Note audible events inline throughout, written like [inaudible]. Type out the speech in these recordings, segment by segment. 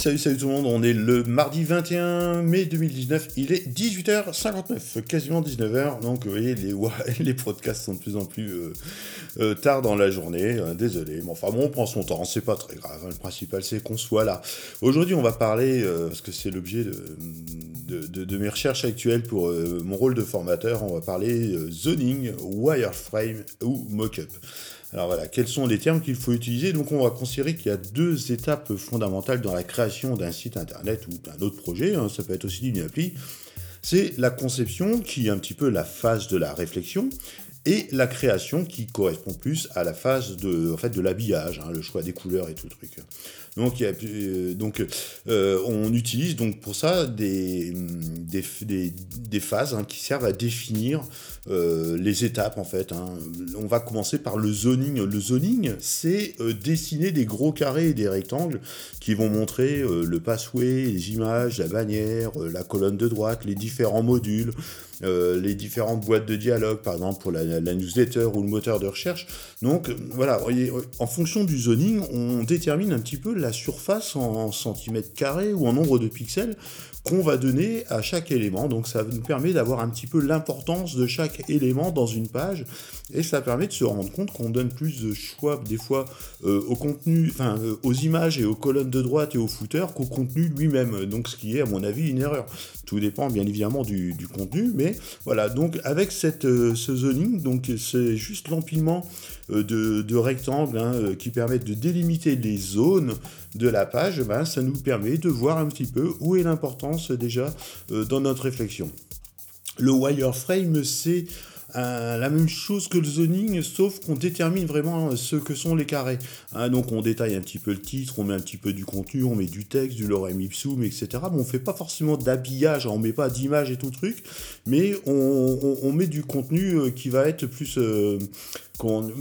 salut, salut tout le monde. On est le mardi 21 mai 2019. Il est 18h59, quasiment 19h. Donc, vous voyez, les, [laughs] les podcasts sont de plus en plus euh, euh, tard dans la journée. Euh, désolé. Mais enfin, bon, on prend son temps. C'est pas très grave. Le principal, c'est qu'on soit là. Aujourd'hui, on va parler, parce que c'est l'objet de, de, de, mes recherches actuelles pour mon rôle de formateur, on va parler zoning, wireframe ou mockup. Alors voilà, quels sont les termes qu'il faut utiliser? Donc on va considérer qu'il y a deux étapes fondamentales dans la création d'un site internet ou d'un autre projet, hein, ça peut être aussi une appli. C'est la conception qui est un petit peu la phase de la réflexion et la création qui correspond plus à la phase de, en fait, de l'habillage, hein, le choix des couleurs et tout le truc. Donc, euh, donc euh, on utilise donc pour ça des, des, des, phases hein, qui servent à définir euh, les étapes en fait. Hein. On va commencer par le zoning. Le zoning, c'est dessiner des gros carrés et des rectangles qui vont montrer le passway, les images, la bannière, la colonne de droite, les différents modules. les différentes boîtes de dialogue, par exemple pour la, la, newsletter ou le moteur de recherche. Donc voilà, en fonction du zoning, on détermine un petit peu la surface en centimètres carrés ou en nombre de pixels qu'on va donner à chaque élément. Donc ça nous permet d'avoir un petit peu l'importance de chaque élément dans une page et ça permet de se rendre compte qu'on donne plus de choix des fois euh, au contenu, enfin euh, aux images et aux colonnes de droite et au footer qu'au contenu lui-même. Donc ce qui est à mon avis une erreur. Tout dépend bien évidemment du, contenu, mais voilà. Donc avec cette, euh, ce zoning, donc c'est juste l'empilement de, rectangles hein, qui permettent de délimiter les zones de la page. Ben, ça nous permet de voir un petit peu où est l'importance déjà dans notre réflexion. Le wireframe, c'est euh, la même chose que le zoning, sauf qu'on détermine vraiment ce que sont les carrés. Hein, donc on détaille un petit peu le titre, on met un petit peu du contenu, on met du texte, du lorem ipsum, etc. Mais on fait pas forcément d'habillage, on met pas d'image et tout truc, mais on, met du contenu euh, qui va être plus euh,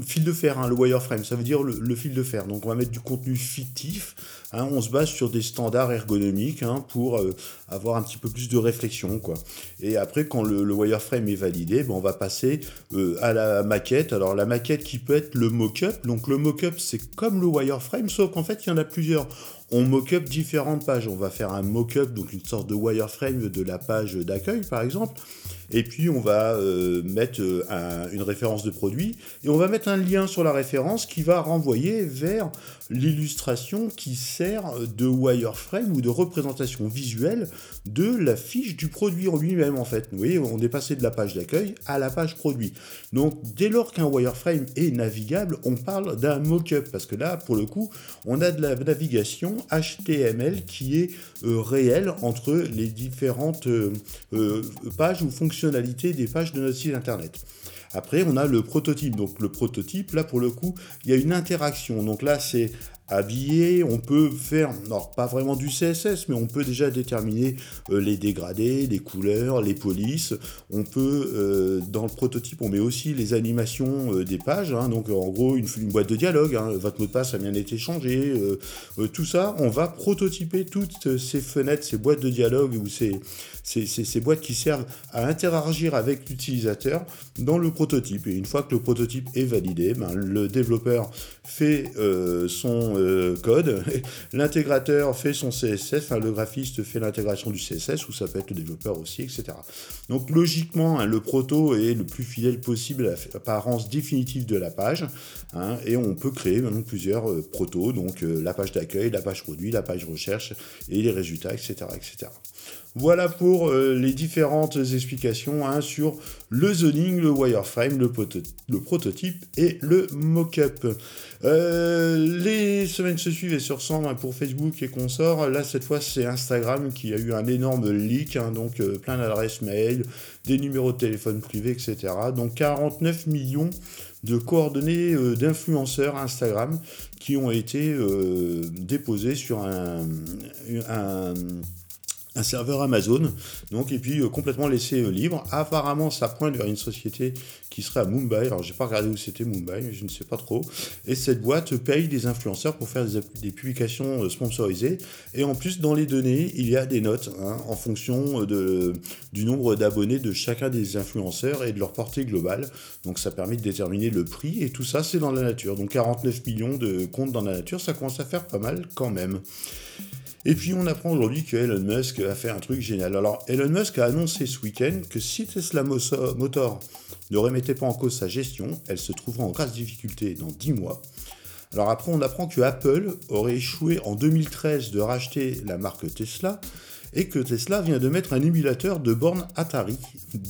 fil de fer, hein, le wireframe, ça veut dire le, fil de fer. Donc on va mettre du contenu fictif, hein, on se base sur des standards ergonomiques hein, pour euh, avoir un petit peu plus de réflexion. Et après, quand le, wireframe est validé, ben, on va passer euh, à la maquette. Alors la maquette qui peut être le mock-up. Donc le mock-up, c'est comme le wireframe, sauf qu'en fait, il y en a plusieurs on mock-up différentes pages. On va faire un mock-up, donc une sorte de wireframe de la page d'accueil, par exemple. Et puis on va euh, mettre euh, une référence de produit et on va mettre un lien sur la référence qui va renvoyer vers l'illustration qui sert de wireframe ou de représentation visuelle de la fiche du produit en lui-même en fait. Vous voyez, on est passé de la page d'accueil à la page produit. Donc dès lors qu'un wireframe est navigable, on parle d'un mock-up parce que là, pour le coup, on a de la navigation HTML qui est euh, réelle entre les différentes pages ou fonctions des pages de notre site internet. Après, on a le prototype. Donc le prototype, là pour le coup, il y a une interaction. Donc là, c'est habillé, on peut faire, non, pas vraiment du CSS, mais on peut déjà déterminer euh, les dégradés, les couleurs, les polices. On peut, euh, dans le prototype, on met aussi les animations euh, des pages. Hein. donc en gros, une, boîte de dialogue. Hein. votre mot de passe a bien été changé. tout ça, on va prototyper toutes ces fenêtres, ces boîtes de dialogue ou ces, ces, boîtes qui servent à interagir avec l'utilisateur dans le prototype. Et une fois que le prototype est validé, ben, le développeur fait son euh, code, [laughs] l'intégrateur fait son CSS, le graphiste fait l'intégration du CSS, ou ça peut être le développeur aussi, etc. Donc logiquement, hein, le proto est le plus fidèle possible à l'apparence définitive de la page, hein, et on peut créer maintenant plusieurs euh, protos, donc la page d'accueil, la page produit, la page recherche, et les résultats, etc. etc. Voilà pour euh, les différentes explications hein, sur le zoning, le wireframe, le, prototype et le mock-up. Euh, les semaines se suivent et se ressemblent hein, pour Facebook et consorts. Là, cette fois, c'est Instagram qui a eu un énorme leak, hein, donc euh, plein d'adresses mail, des numéros de téléphone privés, etc. Donc 49 millions de coordonnées d'influenceurs Instagram qui ont été déposées sur un serveur Amazon, donc et puis euh, complètement laissé euh, libre. Apparemment, ça pointe vers une société qui serait à Mumbai. Alors, j'ai pas regardé où c'était Mumbai, je ne sais pas trop. Et cette boîte paye des influenceurs pour faire des, publications euh, sponsorisées. Et en plus, dans les données, il y a des notes hein, en fonction du nombre d'abonnés de chacun des influenceurs et de leur portée globale. Donc, ça permet de déterminer le prix. Et tout ça, c'est dans la nature. Donc, 49 millions de comptes dans la nature, ça commence à faire pas mal quand même. Et puis on apprend aujourd'hui que Elon Musk a fait un truc génial. Alors Elon Musk a annoncé ce week-end que si Tesla Motor ne remettait pas en cause sa gestion, elle se trouverait en grasse difficulté dans 10 mois. Alors après on apprend que Apple aurait échoué en 2013 de racheter la marque Tesla et que Tesla vient de mettre un émulateur de borne Atari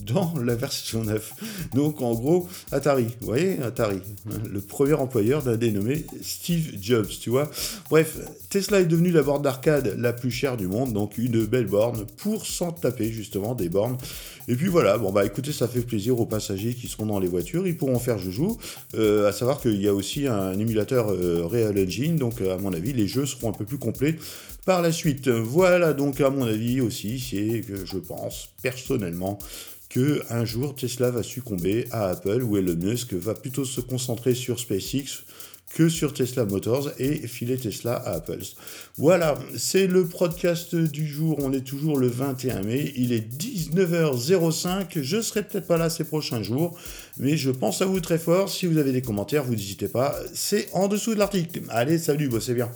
dans la version 9. Donc en gros, Atari, vous voyez, Atari, hein, le premier employeur d'un dénommé Steve Jobs, tu vois. Bref, Tesla est devenue la borne d'arcade la plus chère du monde, donc une belle borne pour s'en taper justement des bornes. Et puis voilà, bon bah écoutez, ça fait plaisir aux passagers qui seront dans les voitures, ils pourront faire joujou, euh, à savoir qu'il y a aussi un émulateur euh, Real Engine, donc à mon avis les jeux seront un peu plus complets par la suite. Voilà donc à mon avis aussi, c'est que je pense personnellement que un jour Tesla va succomber à Apple ou Elon Musk va plutôt se concentrer sur SpaceX que sur Tesla Motors et filer Tesla à Apple. Voilà, c'est le podcast du jour. On est toujours le 21 mai. Il est 19h05. Je serai peut-être pas là ces prochains jours, mais je pense à vous très fort. Si vous avez des commentaires, vous n'hésitez pas. C'est en dessous de l'article. Allez, salut, bossez bien.